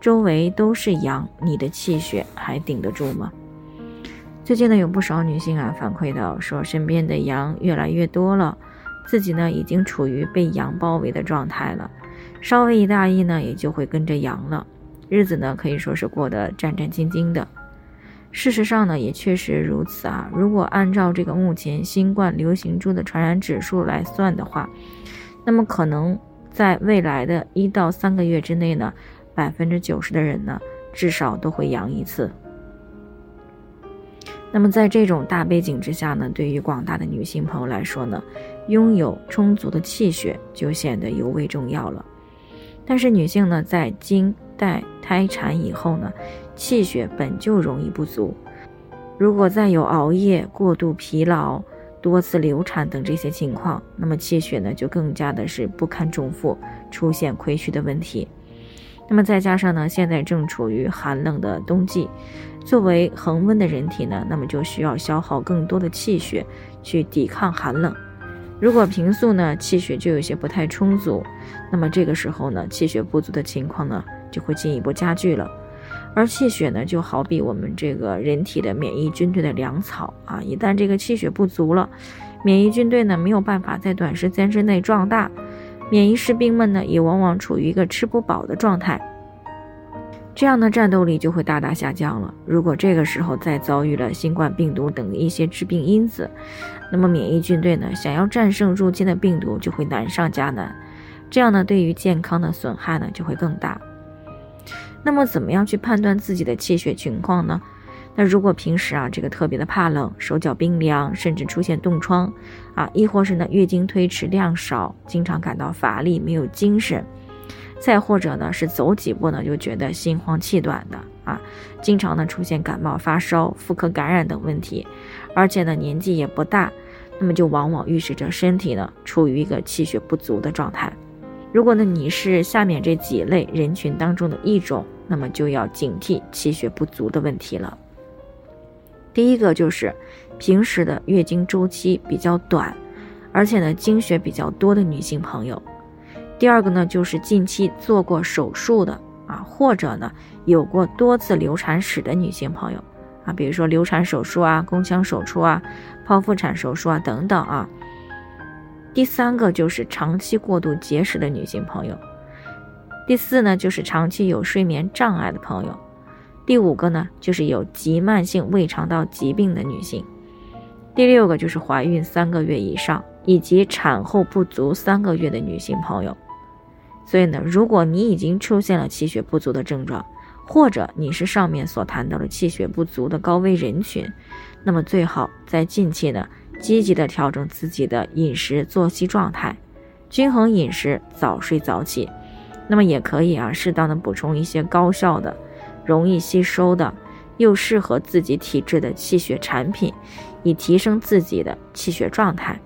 周围都是阳，你的气血还顶得住吗？最近呢，有不少女性啊反馈到说，身边的阳越来越多了，自己呢已经处于被阳包围的状态了，稍微一大意呢，也就会跟着阳了，日子呢可以说是过得战战兢兢的。事实上呢，也确实如此啊。如果按照这个目前新冠流行株的传染指数来算的话，那么可能。在未来的一到三个月之内呢，百分之九十的人呢，至少都会阳一次。那么在这种大背景之下呢，对于广大的女性朋友来说呢，拥有充足的气血就显得尤为重要了。但是女性呢，在经带胎产以后呢，气血本就容易不足，如果再有熬夜、过度疲劳。多次流产等这些情况，那么气血呢就更加的是不堪重负，出现亏虚的问题。那么再加上呢，现在正处于寒冷的冬季，作为恒温的人体呢，那么就需要消耗更多的气血去抵抗寒冷。如果平素呢气血就有些不太充足，那么这个时候呢气血不足的情况呢就会进一步加剧了。而气血呢，就好比我们这个人体的免疫军队的粮草啊，一旦这个气血不足了，免疫军队呢没有办法在短时间之内壮大，免疫士兵们呢也往往处于一个吃不饱的状态，这样的战斗力就会大大下降了。如果这个时候再遭遇了新冠病毒等一些致病因子，那么免疫军队呢想要战胜入侵的病毒就会难上加难，这样呢对于健康的损害呢就会更大。那么怎么样去判断自己的气血情况呢？那如果平时啊这个特别的怕冷，手脚冰凉，甚至出现冻疮，啊，亦或是呢月经推迟量少，经常感到乏力没有精神，再或者呢是走几步呢就觉得心慌气短的啊，经常呢出现感冒发烧、妇科感染等问题，而且呢年纪也不大，那么就往往预示着身体呢处于一个气血不足的状态。如果呢你是下面这几类人群当中的一种，那么就要警惕气血不足的问题了。第一个就是平时的月经周期比较短，而且呢经血比较多的女性朋友。第二个呢就是近期做过手术的啊，或者呢有过多次流产史的女性朋友啊，比如说流产手术啊、宫腔手术啊、剖腹产手术啊等等啊。第三个就是长期过度节食的女性朋友，第四呢就是长期有睡眠障碍的朋友，第五个呢就是有急慢性胃肠道疾病的女性，第六个就是怀孕三个月以上以及产后不足三个月的女性朋友。所以呢，如果你已经出现了气血不足的症状，或者你是上面所谈到的气血不足的高危人群，那么最好在近期呢。积极的调整自己的饮食作息状态，均衡饮食，早睡早起。那么也可以啊，适当的补充一些高效的、容易吸收的、又适合自己体质的气血产品，以提升自己的气血状态。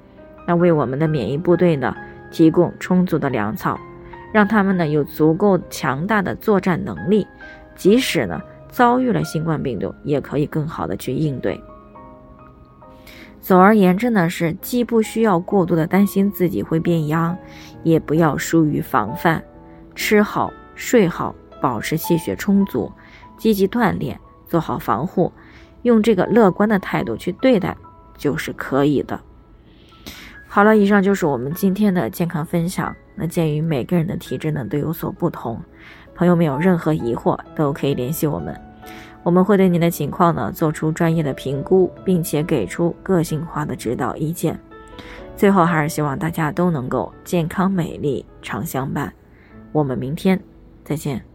那为我们的免疫部队呢提供充足的粮草，让他们呢有足够强大的作战能力，即使呢遭遇了新冠病毒，也可以更好的去应对。总而言之呢，是既不需要过度的担心自己会变阳，也不要疏于防范，吃好睡好，保持气血充足，积极锻炼，做好防护，用这个乐观的态度去对待，就是可以的。好了，以上就是我们今天的健康分享。那鉴于每个人的体质呢都有所不同，朋友们有任何疑惑都可以联系我们。我们会对您的情况呢做出专业的评估，并且给出个性化的指导意见。最后，还是希望大家都能够健康美丽常相伴。我们明天再见。